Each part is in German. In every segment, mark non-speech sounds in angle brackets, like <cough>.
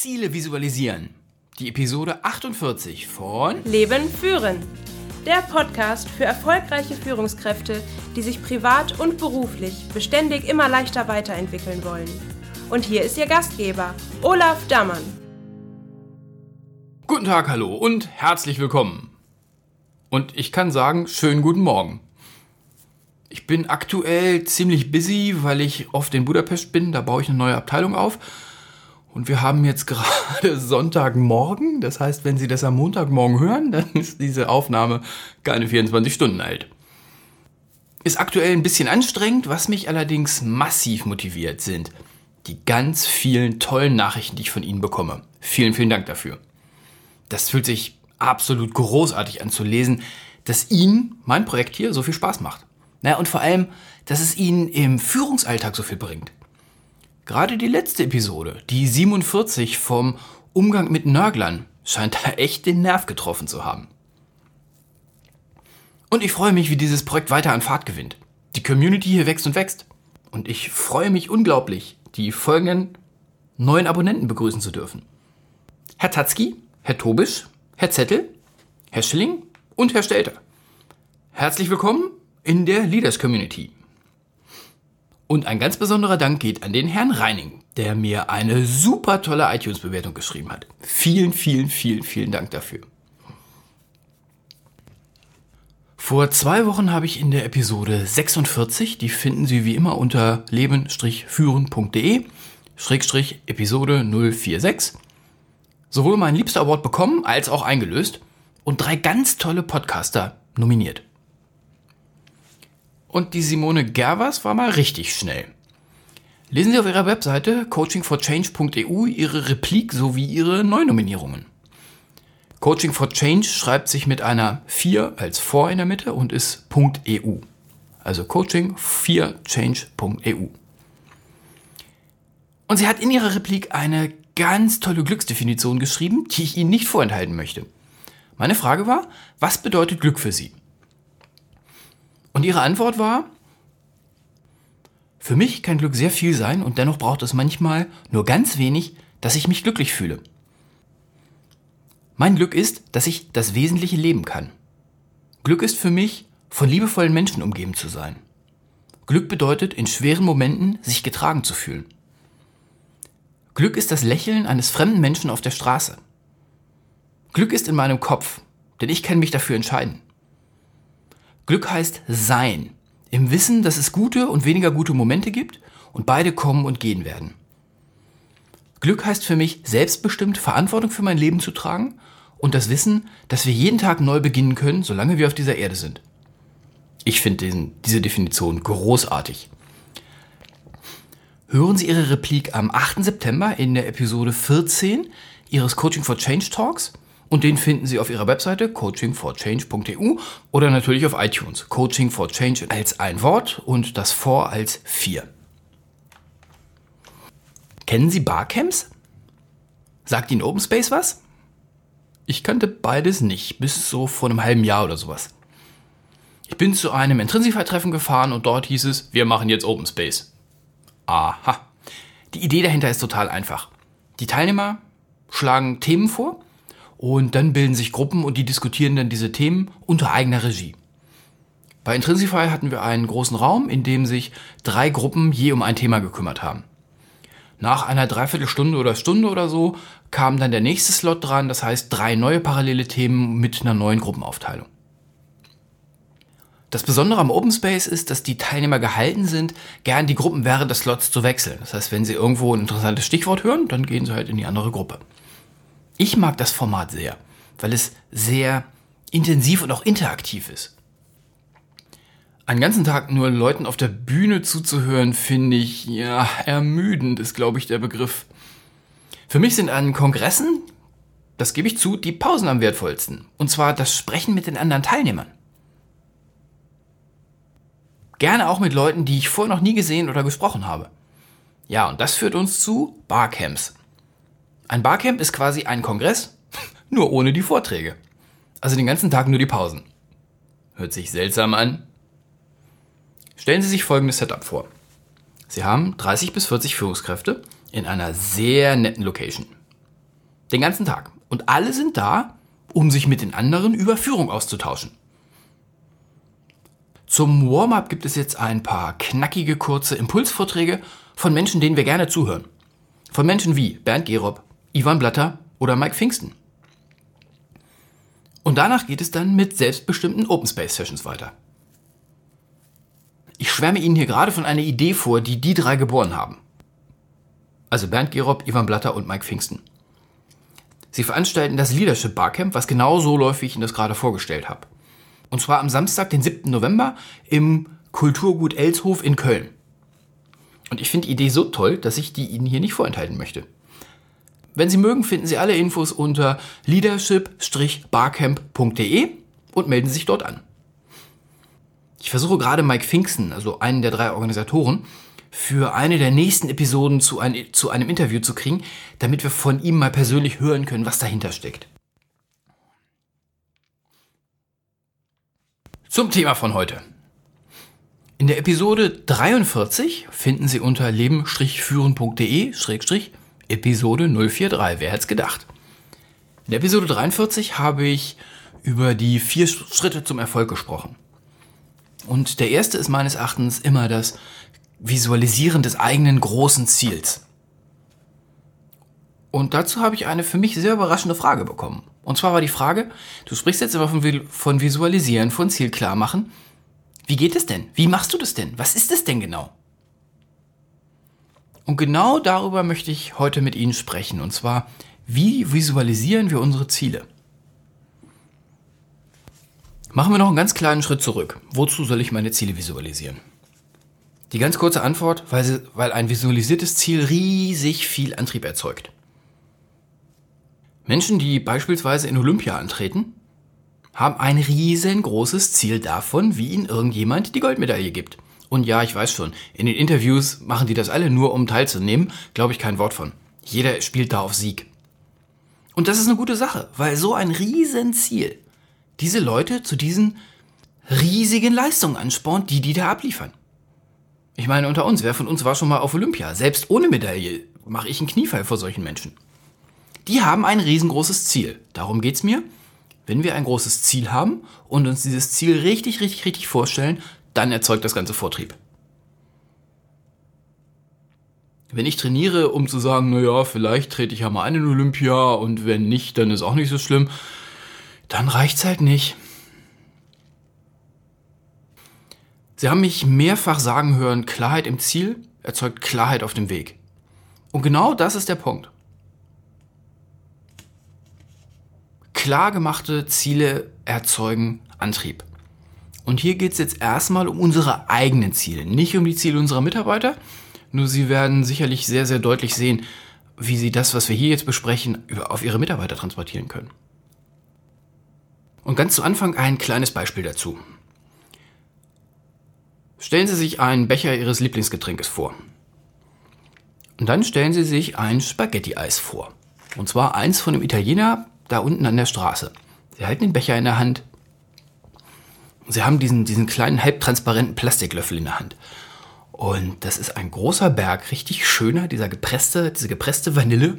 Ziele visualisieren. Die Episode 48 von Leben führen. Der Podcast für erfolgreiche Führungskräfte, die sich privat und beruflich beständig immer leichter weiterentwickeln wollen. Und hier ist Ihr Gastgeber, Olaf Dammann. Guten Tag, hallo und herzlich willkommen. Und ich kann sagen, schönen guten Morgen. Ich bin aktuell ziemlich busy, weil ich oft in Budapest bin. Da baue ich eine neue Abteilung auf. Und wir haben jetzt <laughs> gerade Sonntagmorgen. Das heißt, wenn Sie das am Montagmorgen hören, dann ist diese Aufnahme keine 24 Stunden alt. Ist aktuell ein bisschen anstrengend, was mich allerdings massiv motiviert sind die ganz vielen tollen Nachrichten, die ich von Ihnen bekomme. Vielen, vielen Dank dafür. Das fühlt sich absolut großartig an zu lesen, dass Ihnen mein Projekt hier so viel Spaß macht. Naja, und vor allem, dass es Ihnen im Führungsalltag so viel bringt. Gerade die letzte Episode, die 47 vom Umgang mit Nörglern, scheint da echt den Nerv getroffen zu haben. Und ich freue mich, wie dieses Projekt weiter an Fahrt gewinnt. Die Community hier wächst und wächst. Und ich freue mich unglaublich, die folgenden neuen Abonnenten begrüßen zu dürfen. Herr Tatzki, Herr Tobisch, Herr Zettel, Herr Schilling und Herr Stelter. Herzlich willkommen in der Leaders Community. Und ein ganz besonderer Dank geht an den Herrn Reining, der mir eine super tolle iTunes-Bewertung geschrieben hat. Vielen, vielen, vielen, vielen Dank dafür. Vor zwei Wochen habe ich in der Episode 46, die finden Sie wie immer unter leben-führen.de, Schrägstrich Episode 046, sowohl mein Liebster Award bekommen als auch eingelöst und drei ganz tolle Podcaster nominiert. Und die Simone Gervers war mal richtig schnell. Lesen Sie auf ihrer Webseite coachingforchange.eu ihre Replik sowie ihre Neunominierungen. Coaching for Change schreibt sich mit einer 4 als vor in der Mitte und ist .eu. Also Coaching 4change.eu. Und sie hat in ihrer Replik eine ganz tolle Glücksdefinition geschrieben, die ich Ihnen nicht vorenthalten möchte. Meine Frage war, was bedeutet Glück für Sie? Und ihre Antwort war, für mich kann Glück sehr viel sein und dennoch braucht es manchmal nur ganz wenig, dass ich mich glücklich fühle. Mein Glück ist, dass ich das Wesentliche leben kann. Glück ist für mich, von liebevollen Menschen umgeben zu sein. Glück bedeutet, in schweren Momenten sich getragen zu fühlen. Glück ist das Lächeln eines fremden Menschen auf der Straße. Glück ist in meinem Kopf, denn ich kann mich dafür entscheiden. Glück heißt Sein, im Wissen, dass es gute und weniger gute Momente gibt und beide kommen und gehen werden. Glück heißt für mich, selbstbestimmt Verantwortung für mein Leben zu tragen und das Wissen, dass wir jeden Tag neu beginnen können, solange wir auf dieser Erde sind. Ich finde diese Definition großartig. Hören Sie Ihre Replik am 8. September in der Episode 14 Ihres Coaching for Change Talks und den finden Sie auf Ihrer Webseite coachingforchange.eu oder natürlich auf iTunes. Coaching for Change als ein Wort und das For als vier. Kennen Sie Barcamps? Sagt Ihnen Open Space was? Ich kannte beides nicht, bis so vor einem halben Jahr oder sowas. Ich bin zu einem Intrinsify-Treffen gefahren und dort hieß es, wir machen jetzt Open Space. Aha. Die Idee dahinter ist total einfach. Die Teilnehmer schlagen Themen vor und dann bilden sich Gruppen und die diskutieren dann diese Themen unter eigener Regie. Bei Intrinsify hatten wir einen großen Raum, in dem sich drei Gruppen je um ein Thema gekümmert haben. Nach einer Dreiviertelstunde oder Stunde oder so kam dann der nächste Slot dran, das heißt drei neue parallele Themen mit einer neuen Gruppenaufteilung. Das Besondere am Open Space ist, dass die Teilnehmer gehalten sind, gern die Gruppen während des Slots zu wechseln. Das heißt, wenn sie irgendwo ein interessantes Stichwort hören, dann gehen sie halt in die andere Gruppe. Ich mag das Format sehr, weil es sehr intensiv und auch interaktiv ist einen ganzen Tag nur Leuten auf der Bühne zuzuhören, finde ich, ja, ermüdend ist, glaube ich, der Begriff. Für mich sind an Kongressen, das gebe ich zu, die Pausen am wertvollsten. Und zwar das Sprechen mit den anderen Teilnehmern. Gerne auch mit Leuten, die ich vorher noch nie gesehen oder gesprochen habe. Ja, und das führt uns zu Barcamps. Ein Barcamp ist quasi ein Kongress, <laughs> nur ohne die Vorträge. Also den ganzen Tag nur die Pausen. Hört sich seltsam an, Stellen Sie sich folgendes Setup vor. Sie haben 30 bis 40 Führungskräfte in einer sehr netten Location. Den ganzen Tag. Und alle sind da, um sich mit den anderen über Führung auszutauschen. Zum Warm-up gibt es jetzt ein paar knackige, kurze Impulsvorträge von Menschen, denen wir gerne zuhören. Von Menschen wie Bernd Gerob, Ivan Blatter oder Mike Pfingsten. Und danach geht es dann mit selbstbestimmten Open Space Sessions weiter. Ich schwärme Ihnen hier gerade von einer Idee vor, die die drei geboren haben. Also Bernd Gerob, Ivan Blatter und Mike Pfingsten. Sie veranstalten das Leadership Barcamp, was genau so läuft, wie ich Ihnen das gerade vorgestellt habe. Und zwar am Samstag, den 7. November im Kulturgut Elshof in Köln. Und ich finde die Idee so toll, dass ich die Ihnen hier nicht vorenthalten möchte. Wenn Sie mögen, finden Sie alle Infos unter leadership-barcamp.de und melden sich dort an. Ich versuche gerade Mike Pfingsten, also einen der drei Organisatoren, für eine der nächsten Episoden zu, ein, zu einem Interview zu kriegen, damit wir von ihm mal persönlich hören können, was dahinter steckt. Zum Thema von heute. In der Episode 43 finden Sie unter leben-führen.de Episode 043. Wer hätte es gedacht? In Episode 43 habe ich über die vier Schritte zum Erfolg gesprochen. Und der erste ist meines Erachtens immer das Visualisieren des eigenen großen Ziels. Und dazu habe ich eine für mich sehr überraschende Frage bekommen. Und zwar war die Frage, du sprichst jetzt immer von, von Visualisieren, von Ziel klar machen. Wie geht es denn? Wie machst du das denn? Was ist es denn genau? Und genau darüber möchte ich heute mit Ihnen sprechen. Und zwar, wie visualisieren wir unsere Ziele? Machen wir noch einen ganz kleinen Schritt zurück. Wozu soll ich meine Ziele visualisieren? Die ganz kurze Antwort, weil, sie, weil ein visualisiertes Ziel riesig viel Antrieb erzeugt. Menschen, die beispielsweise in Olympia antreten, haben ein riesengroßes Ziel davon, wie ihnen irgendjemand die Goldmedaille gibt. Und ja, ich weiß schon, in den Interviews machen die das alle nur, um teilzunehmen, glaube ich kein Wort von. Jeder spielt da auf Sieg. Und das ist eine gute Sache, weil so ein Riesenziel diese Leute zu diesen riesigen Leistungen anspornt, die die da abliefern. Ich meine, unter uns, wer von uns war schon mal auf Olympia? Selbst ohne Medaille mache ich einen Kniefall vor solchen Menschen. Die haben ein riesengroßes Ziel. Darum geht's mir. Wenn wir ein großes Ziel haben und uns dieses Ziel richtig, richtig, richtig vorstellen, dann erzeugt das Ganze Vortrieb. Wenn ich trainiere, um zu sagen, naja, vielleicht trete ich ja mal ein in Olympia und wenn nicht, dann ist auch nicht so schlimm, dann reicht's halt nicht. Sie haben mich mehrfach sagen hören, Klarheit im Ziel erzeugt Klarheit auf dem Weg. Und genau das ist der Punkt. Klar gemachte Ziele erzeugen Antrieb. Und hier geht es jetzt erstmal um unsere eigenen Ziele, nicht um die Ziele unserer Mitarbeiter. Nur sie werden sicherlich sehr, sehr deutlich sehen, wie sie das, was wir hier jetzt besprechen, auf ihre Mitarbeiter transportieren können. Und ganz zu Anfang ein kleines Beispiel dazu. Stellen Sie sich einen Becher Ihres Lieblingsgetränkes vor. Und dann stellen Sie sich ein Spaghetti-Eis vor. Und zwar eins von dem Italiener, da unten an der Straße. Sie halten den Becher in der Hand. Sie haben diesen, diesen kleinen halbtransparenten Plastiklöffel in der Hand. Und das ist ein großer Berg, richtig schöner, dieser gepresste, diese gepresste Vanille.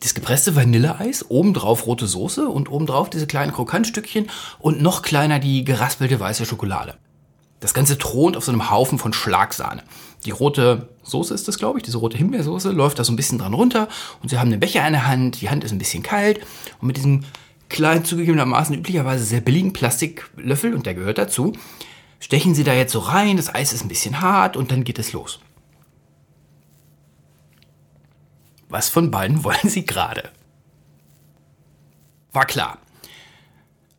Das gepresste Vanilleeis, obendrauf rote Soße und obendrauf diese kleinen Krokantstückchen und noch kleiner die geraspelte weiße Schokolade. Das Ganze thront auf so einem Haufen von Schlagsahne. Die rote Soße ist das, glaube ich, diese rote Himbeersoße, läuft da so ein bisschen dran runter und sie haben einen Becher in der Hand, die Hand ist ein bisschen kalt und mit diesem kleinen, zugegebenermaßen üblicherweise sehr billigen Plastiklöffel, und der gehört dazu, stechen sie da jetzt so rein, das Eis ist ein bisschen hart und dann geht es los. Was von beiden <laughs> wollen sie gerade? War klar.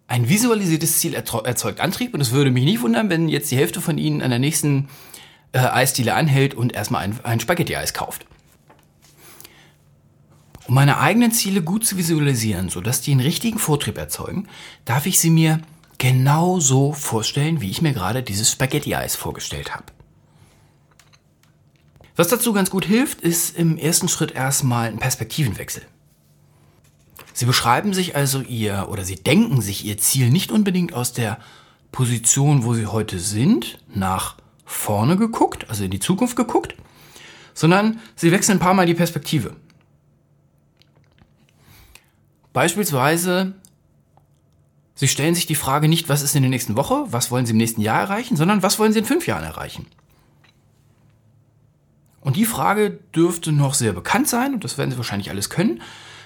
Ein visualisiertes Ziel erzeugt Antrieb und es würde mich nicht wundern, wenn jetzt die Hälfte von Ihnen an der nächsten äh, Eisdiele anhält und erstmal ein, ein Spaghetti-Eis kauft. Um meine eigenen Ziele gut zu visualisieren, sodass die einen richtigen Vortrieb erzeugen, darf ich sie mir genau so vorstellen, wie ich mir gerade dieses Spaghetti-Eis vorgestellt habe. Was dazu ganz gut hilft, ist im ersten Schritt erstmal ein Perspektivenwechsel. Sie beschreiben sich also ihr oder sie denken sich ihr Ziel nicht unbedingt aus der Position, wo sie heute sind, nach vorne geguckt, also in die Zukunft geguckt, sondern sie wechseln ein paar Mal die Perspektive. Beispielsweise, Sie stellen sich die Frage nicht, was ist in der nächsten Woche, was wollen Sie im nächsten Jahr erreichen, sondern was wollen Sie in fünf Jahren erreichen. Und die Frage dürfte noch sehr bekannt sein, und das werden Sie wahrscheinlich alles können.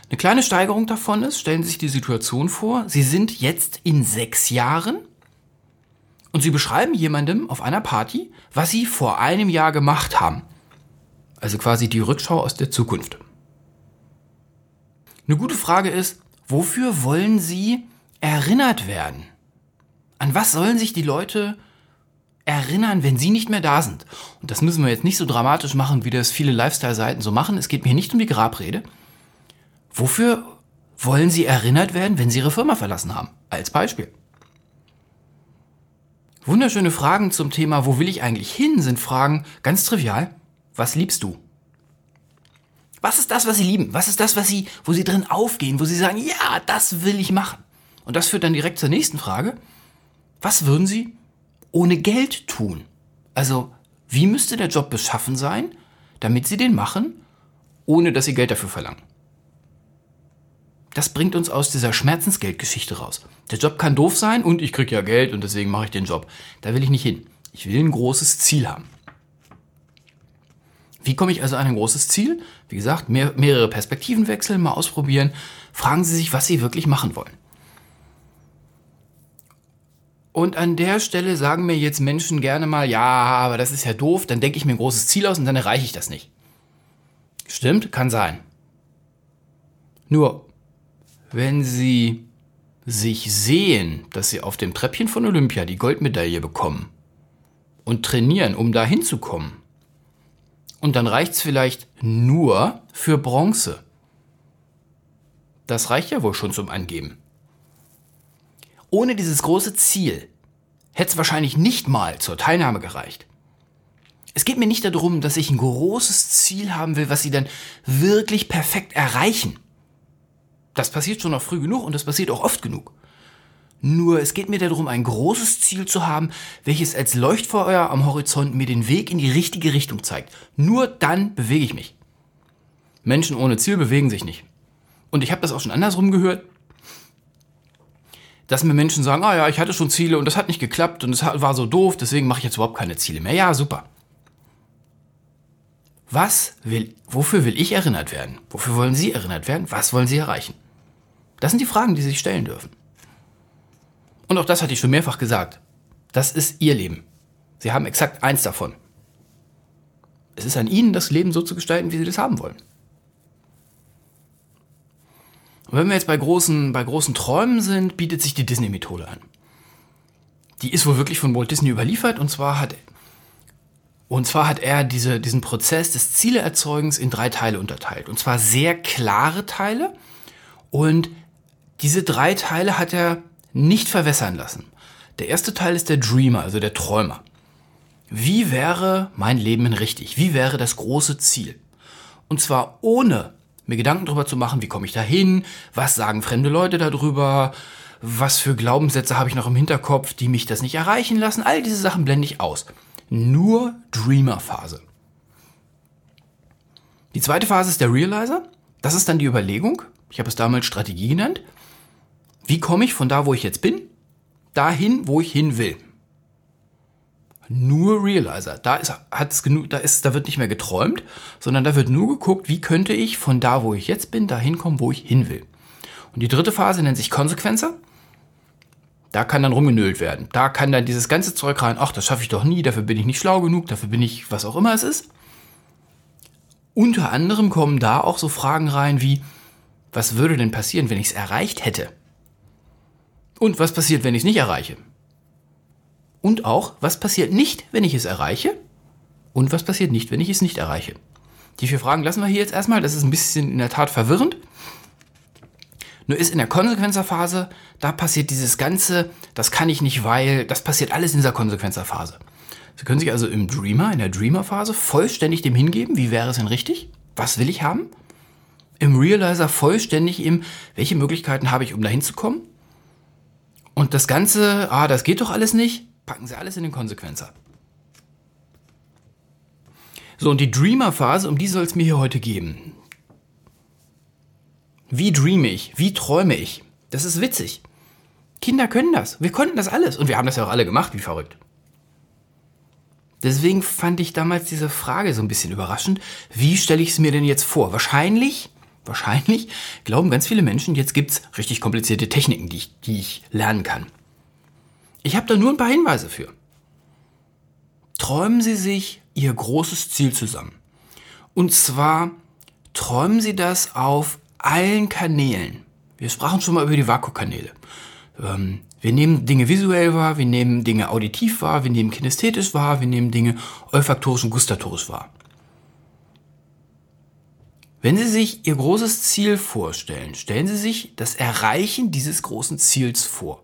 Eine kleine Steigerung davon ist, stellen Sie sich die Situation vor, Sie sind jetzt in sechs Jahren und Sie beschreiben jemandem auf einer Party, was Sie vor einem Jahr gemacht haben. Also quasi die Rückschau aus der Zukunft. Eine gute Frage ist, wofür wollen Sie erinnert werden? An was sollen sich die Leute erinnern, wenn sie nicht mehr da sind? Und das müssen wir jetzt nicht so dramatisch machen, wie das viele Lifestyle-Seiten so machen. Es geht mir nicht um die Grabrede. Wofür wollen sie erinnert werden, wenn sie ihre Firma verlassen haben? Als Beispiel. Wunderschöne Fragen zum Thema, wo will ich eigentlich hin, sind Fragen ganz trivial. Was liebst du? Was ist das, was sie lieben? Was ist das, was sie, wo sie drin aufgehen, wo sie sagen, ja, das will ich machen? Und das führt dann direkt zur nächsten Frage. Was würden Sie ohne Geld tun? Also, wie müsste der Job beschaffen sein, damit Sie den machen, ohne dass Sie Geld dafür verlangen? Das bringt uns aus dieser Schmerzensgeldgeschichte raus. Der Job kann doof sein und ich kriege ja Geld und deswegen mache ich den Job. Da will ich nicht hin. Ich will ein großes Ziel haben. Wie komme ich also an ein großes Ziel? Wie gesagt, mehr, mehrere Perspektiven wechseln, mal ausprobieren. Fragen Sie sich, was Sie wirklich machen wollen. Und an der Stelle sagen mir jetzt Menschen gerne mal, ja, aber das ist ja doof, dann denke ich mir ein großes Ziel aus und dann erreiche ich das nicht. Stimmt, kann sein. Nur, wenn Sie sich sehen, dass Sie auf dem Treppchen von Olympia die Goldmedaille bekommen und trainieren, um da hinzukommen, und dann reicht es vielleicht nur für Bronze. Das reicht ja wohl schon zum Angeben ohne dieses große Ziel hätte es wahrscheinlich nicht mal zur Teilnahme gereicht. Es geht mir nicht darum, dass ich ein großes Ziel haben will, was sie dann wirklich perfekt erreichen. Das passiert schon noch früh genug und das passiert auch oft genug. Nur es geht mir darum, ein großes Ziel zu haben, welches als Leuchtfeuer am Horizont mir den Weg in die richtige Richtung zeigt. Nur dann bewege ich mich. Menschen ohne Ziel bewegen sich nicht. Und ich habe das auch schon andersrum gehört dass mir Menschen sagen, ah ja, ich hatte schon Ziele und das hat nicht geklappt und es war so doof, deswegen mache ich jetzt überhaupt keine Ziele mehr. Ja, super. Was will, wofür will ich erinnert werden? Wofür wollen Sie erinnert werden? Was wollen Sie erreichen? Das sind die Fragen, die Sie sich stellen dürfen. Und auch das hatte ich schon mehrfach gesagt. Das ist Ihr Leben. Sie haben exakt eins davon. Es ist an Ihnen, das Leben so zu gestalten, wie Sie das haben wollen. Und wenn wir jetzt bei großen, bei großen Träumen sind, bietet sich die Disney-Methode an. Die ist wohl wirklich von Walt Disney überliefert und zwar hat, und zwar hat er diese, diesen Prozess des Zieleerzeugens in drei Teile unterteilt. Und zwar sehr klare Teile und diese drei Teile hat er nicht verwässern lassen. Der erste Teil ist der Dreamer, also der Träumer. Wie wäre mein Leben richtig? Wie wäre das große Ziel? Und zwar ohne mir Gedanken darüber zu machen, wie komme ich da hin, was sagen fremde Leute darüber, was für Glaubenssätze habe ich noch im Hinterkopf, die mich das nicht erreichen lassen. All diese Sachen blende ich aus. Nur Dreamer-Phase. Die zweite Phase ist der Realizer. Das ist dann die Überlegung. Ich habe es damals Strategie genannt. Wie komme ich von da, wo ich jetzt bin, dahin, wo ich hin will? nur Realizer. Da ist, hat es genug, da ist, da wird nicht mehr geträumt, sondern da wird nur geguckt, wie könnte ich von da, wo ich jetzt bin, dahin kommen, wo ich hin will. Und die dritte Phase nennt sich Konsequenzer. Da kann dann rumgenölt werden. Da kann dann dieses ganze Zeug rein, ach, das schaffe ich doch nie, dafür bin ich nicht schlau genug, dafür bin ich, was auch immer es ist. Unter anderem kommen da auch so Fragen rein wie, was würde denn passieren, wenn ich es erreicht hätte? Und was passiert, wenn ich es nicht erreiche? Und auch, was passiert nicht, wenn ich es erreiche? Und was passiert nicht, wenn ich es nicht erreiche? Die vier Fragen lassen wir hier jetzt erstmal. Das ist ein bisschen in der Tat verwirrend. Nur ist in der Konsequenzerphase, da passiert dieses Ganze, das kann ich nicht, weil, das passiert alles in dieser Konsequenzerphase. Sie können sich also im Dreamer, in der Dreamer-Phase, vollständig dem hingeben, wie wäre es denn richtig? Was will ich haben? Im Realizer vollständig im, welche Möglichkeiten habe ich, um dahin zu kommen? Und das Ganze, ah, das geht doch alles nicht packen sie alles in den Konsequenzer. So, und die Dreamer-Phase, um die soll es mir hier heute geben. Wie dreame ich? Wie träume ich? Das ist witzig. Kinder können das. Wir konnten das alles. Und wir haben das ja auch alle gemacht, wie verrückt. Deswegen fand ich damals diese Frage so ein bisschen überraschend. Wie stelle ich es mir denn jetzt vor? Wahrscheinlich, wahrscheinlich glauben ganz viele Menschen, jetzt gibt es richtig komplizierte Techniken, die ich, die ich lernen kann. Ich habe da nur ein paar Hinweise für. Träumen Sie sich Ihr großes Ziel zusammen. Und zwar träumen Sie das auf allen Kanälen. Wir sprachen schon mal über die Vakukanäle. Ähm, wir nehmen Dinge visuell wahr, wir nehmen Dinge auditiv wahr, wir nehmen kinästhetisch wahr, wir nehmen Dinge olfaktorisch und gustatorisch wahr. Wenn Sie sich Ihr großes Ziel vorstellen, stellen Sie sich das Erreichen dieses großen Ziels vor.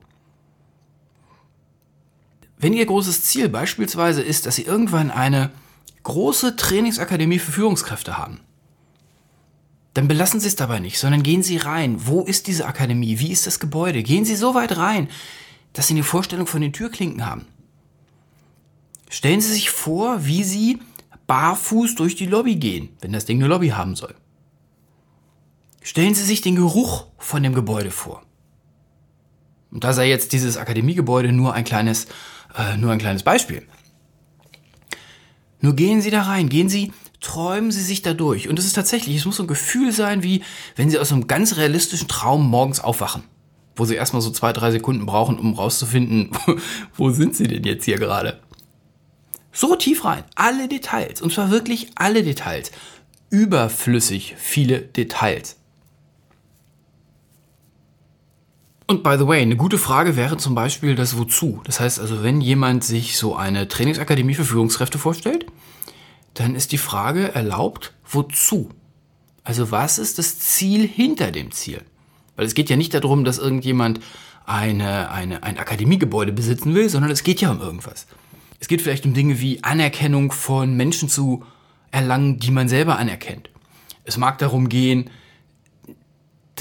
Wenn Ihr großes Ziel beispielsweise ist, dass Sie irgendwann eine große Trainingsakademie für Führungskräfte haben, dann belassen Sie es dabei nicht, sondern gehen Sie rein. Wo ist diese Akademie? Wie ist das Gebäude? Gehen Sie so weit rein, dass Sie eine Vorstellung von den Türklinken haben. Stellen Sie sich vor, wie Sie barfuß durch die Lobby gehen, wenn das Ding eine Lobby haben soll. Stellen Sie sich den Geruch von dem Gebäude vor. Und da sei jetzt dieses Akademiegebäude nur ein kleines, äh, nur ein kleines Beispiel. Nur gehen Sie da rein, gehen Sie träumen Sie sich da durch. Und es ist tatsächlich, es muss so ein Gefühl sein, wie wenn Sie aus einem ganz realistischen Traum morgens aufwachen. Wo Sie erstmal so zwei, drei Sekunden brauchen, um rauszufinden, <laughs> wo sind Sie denn jetzt hier gerade? So tief rein. Alle Details. Und zwar wirklich alle Details. Überflüssig viele Details. Und by the way, eine gute Frage wäre zum Beispiel das Wozu. Das heißt also, wenn jemand sich so eine Trainingsakademie für Führungskräfte vorstellt, dann ist die Frage erlaubt, wozu? Also was ist das Ziel hinter dem Ziel? Weil es geht ja nicht darum, dass irgendjemand eine, eine, ein Akademiegebäude besitzen will, sondern es geht ja um irgendwas. Es geht vielleicht um Dinge wie Anerkennung von Menschen zu erlangen, die man selber anerkennt. Es mag darum gehen,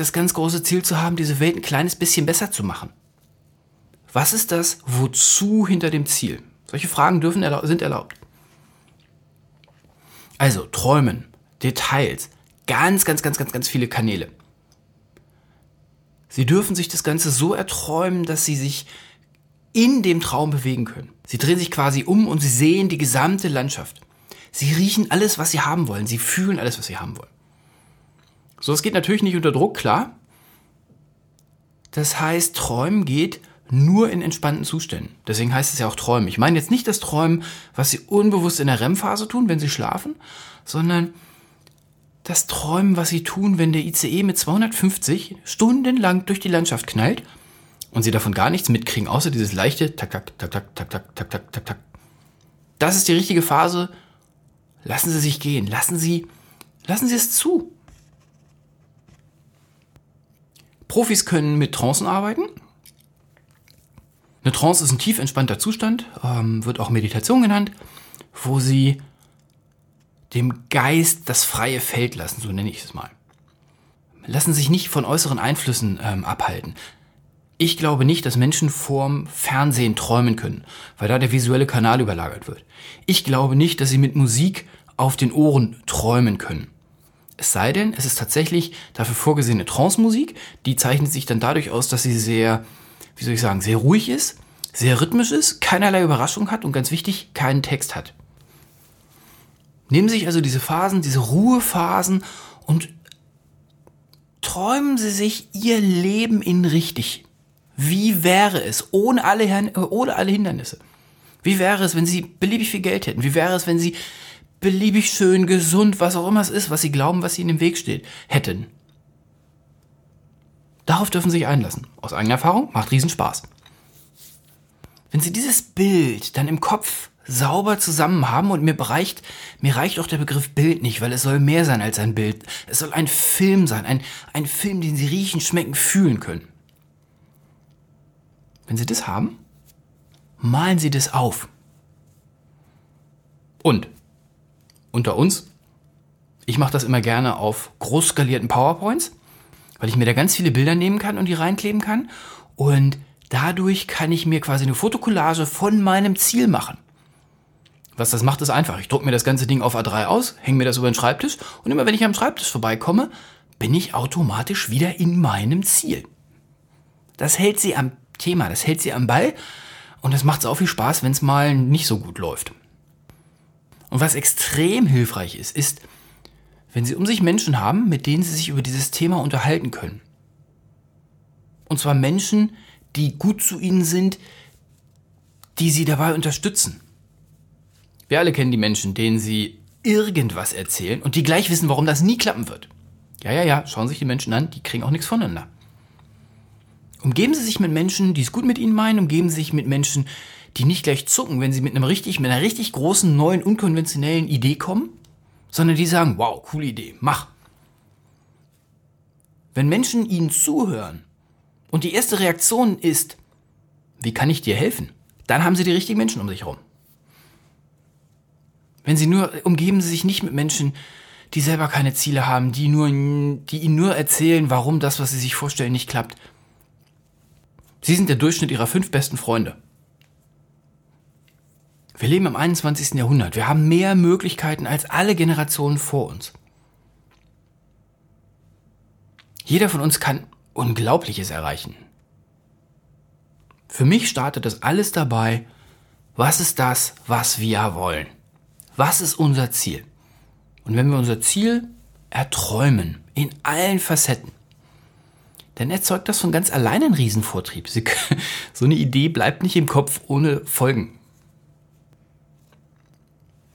das ganz große Ziel zu haben, diese Welt ein kleines bisschen besser zu machen. Was ist das Wozu hinter dem Ziel? Solche Fragen dürfen sind erlaubt. Also Träumen, Details, ganz, ganz, ganz, ganz, ganz viele Kanäle. Sie dürfen sich das Ganze so erträumen, dass sie sich in dem Traum bewegen können. Sie drehen sich quasi um und sie sehen die gesamte Landschaft. Sie riechen alles, was sie haben wollen. Sie fühlen alles, was sie haben wollen. So, es geht natürlich nicht unter Druck, klar. Das heißt, Träumen geht nur in entspannten Zuständen. Deswegen heißt es ja auch Träumen. Ich meine jetzt nicht das Träumen, was Sie unbewusst in der REM-Phase tun, wenn Sie schlafen, sondern das Träumen, was Sie tun, wenn der ICE mit 250 stundenlang durch die Landschaft knallt und Sie davon gar nichts mitkriegen, außer dieses leichte Tak, Tak, Tak, Tak, Tak, Tak, Tak, Tak, Tak, Tak. Das ist die richtige Phase. Lassen Sie sich gehen. Lassen Sie, lassen Sie es zu. Profis können mit Trancen arbeiten. Eine Trance ist ein tief entspannter Zustand, ähm, wird auch Meditation genannt, wo sie dem Geist das freie Feld lassen, so nenne ich es mal. Lassen sich nicht von äußeren Einflüssen ähm, abhalten. Ich glaube nicht, dass Menschen vorm Fernsehen träumen können, weil da der visuelle Kanal überlagert wird. Ich glaube nicht, dass sie mit Musik auf den Ohren träumen können. Es sei denn, es ist tatsächlich dafür vorgesehene Trance-Musik, die zeichnet sich dann dadurch aus, dass sie sehr wie soll ich sagen, sehr ruhig ist, sehr rhythmisch ist, keinerlei Überraschung hat und ganz wichtig, keinen Text hat. Nehmen Sie sich also diese Phasen, diese Ruhephasen und träumen Sie sich Ihr Leben in richtig. Wie wäre es ohne alle, ohne alle Hindernisse? Wie wäre es, wenn Sie beliebig viel Geld hätten? Wie wäre es, wenn Sie beliebig schön, gesund, was auch immer es ist, was Sie glauben, was Ihnen im Weg steht, hätten? Darauf dürfen Sie sich einlassen. Aus eigener Erfahrung macht Riesenspaß. Wenn Sie dieses Bild dann im Kopf sauber zusammen haben und mir reicht, mir reicht auch der Begriff Bild nicht, weil es soll mehr sein als ein Bild. Es soll ein Film sein, ein, ein Film, den Sie riechen, schmecken, fühlen können. Wenn Sie das haben, malen Sie das auf. Und unter uns, ich mache das immer gerne auf groß skalierten PowerPoints weil ich mir da ganz viele Bilder nehmen kann und die reinkleben kann. Und dadurch kann ich mir quasi eine Fotokollage von meinem Ziel machen. Was das macht, ist einfach. Ich drucke mir das ganze Ding auf A3 aus, hänge mir das über den Schreibtisch und immer wenn ich am Schreibtisch vorbeikomme, bin ich automatisch wieder in meinem Ziel. Das hält sie am Thema, das hält sie am Ball und das macht auch viel Spaß, wenn es mal nicht so gut läuft. Und was extrem hilfreich ist, ist, wenn Sie um sich Menschen haben, mit denen Sie sich über dieses Thema unterhalten können. Und zwar Menschen, die gut zu Ihnen sind, die Sie dabei unterstützen. Wir alle kennen die Menschen, denen Sie irgendwas erzählen und die gleich wissen, warum das nie klappen wird. Ja, ja, ja, schauen Sie sich die Menschen an, die kriegen auch nichts voneinander. Umgeben Sie sich mit Menschen, die es gut mit Ihnen meinen, umgeben Sie sich mit Menschen, die nicht gleich zucken, wenn sie mit einem richtig, mit einer richtig großen, neuen, unkonventionellen Idee kommen, sondern die sagen, wow, coole Idee, mach. Wenn Menschen ihnen zuhören und die erste Reaktion ist, wie kann ich dir helfen? Dann haben sie die richtigen Menschen um sich herum. Wenn sie nur, umgeben sie sich nicht mit Menschen, die selber keine Ziele haben, die nur, die ihnen nur erzählen, warum das, was sie sich vorstellen, nicht klappt. Sie sind der Durchschnitt ihrer fünf besten Freunde. Wir leben im 21. Jahrhundert. Wir haben mehr Möglichkeiten als alle Generationen vor uns. Jeder von uns kann Unglaubliches erreichen. Für mich startet das alles dabei, was ist das, was wir wollen? Was ist unser Ziel? Und wenn wir unser Ziel erträumen, in allen Facetten, dann erzeugt das von ganz allein einen Riesenvortrieb. <laughs> so eine Idee bleibt nicht im Kopf ohne Folgen.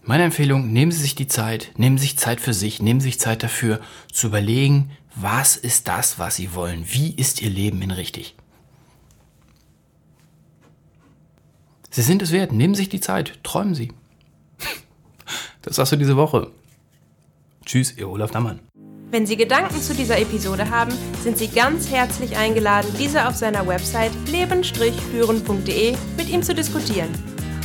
Meine Empfehlung, nehmen Sie sich die Zeit, nehmen Sie sich Zeit für sich, nehmen Sie sich Zeit dafür zu überlegen, was ist das, was Sie wollen? Wie ist Ihr Leben in richtig? Sie sind es wert, nehmen Sie sich die Zeit, träumen Sie. Das war's für diese Woche. Tschüss, Ihr Olaf Dammann. Wenn Sie Gedanken zu dieser Episode haben, sind Sie ganz herzlich eingeladen, diese auf seiner Website leben-führen.de mit ihm zu diskutieren.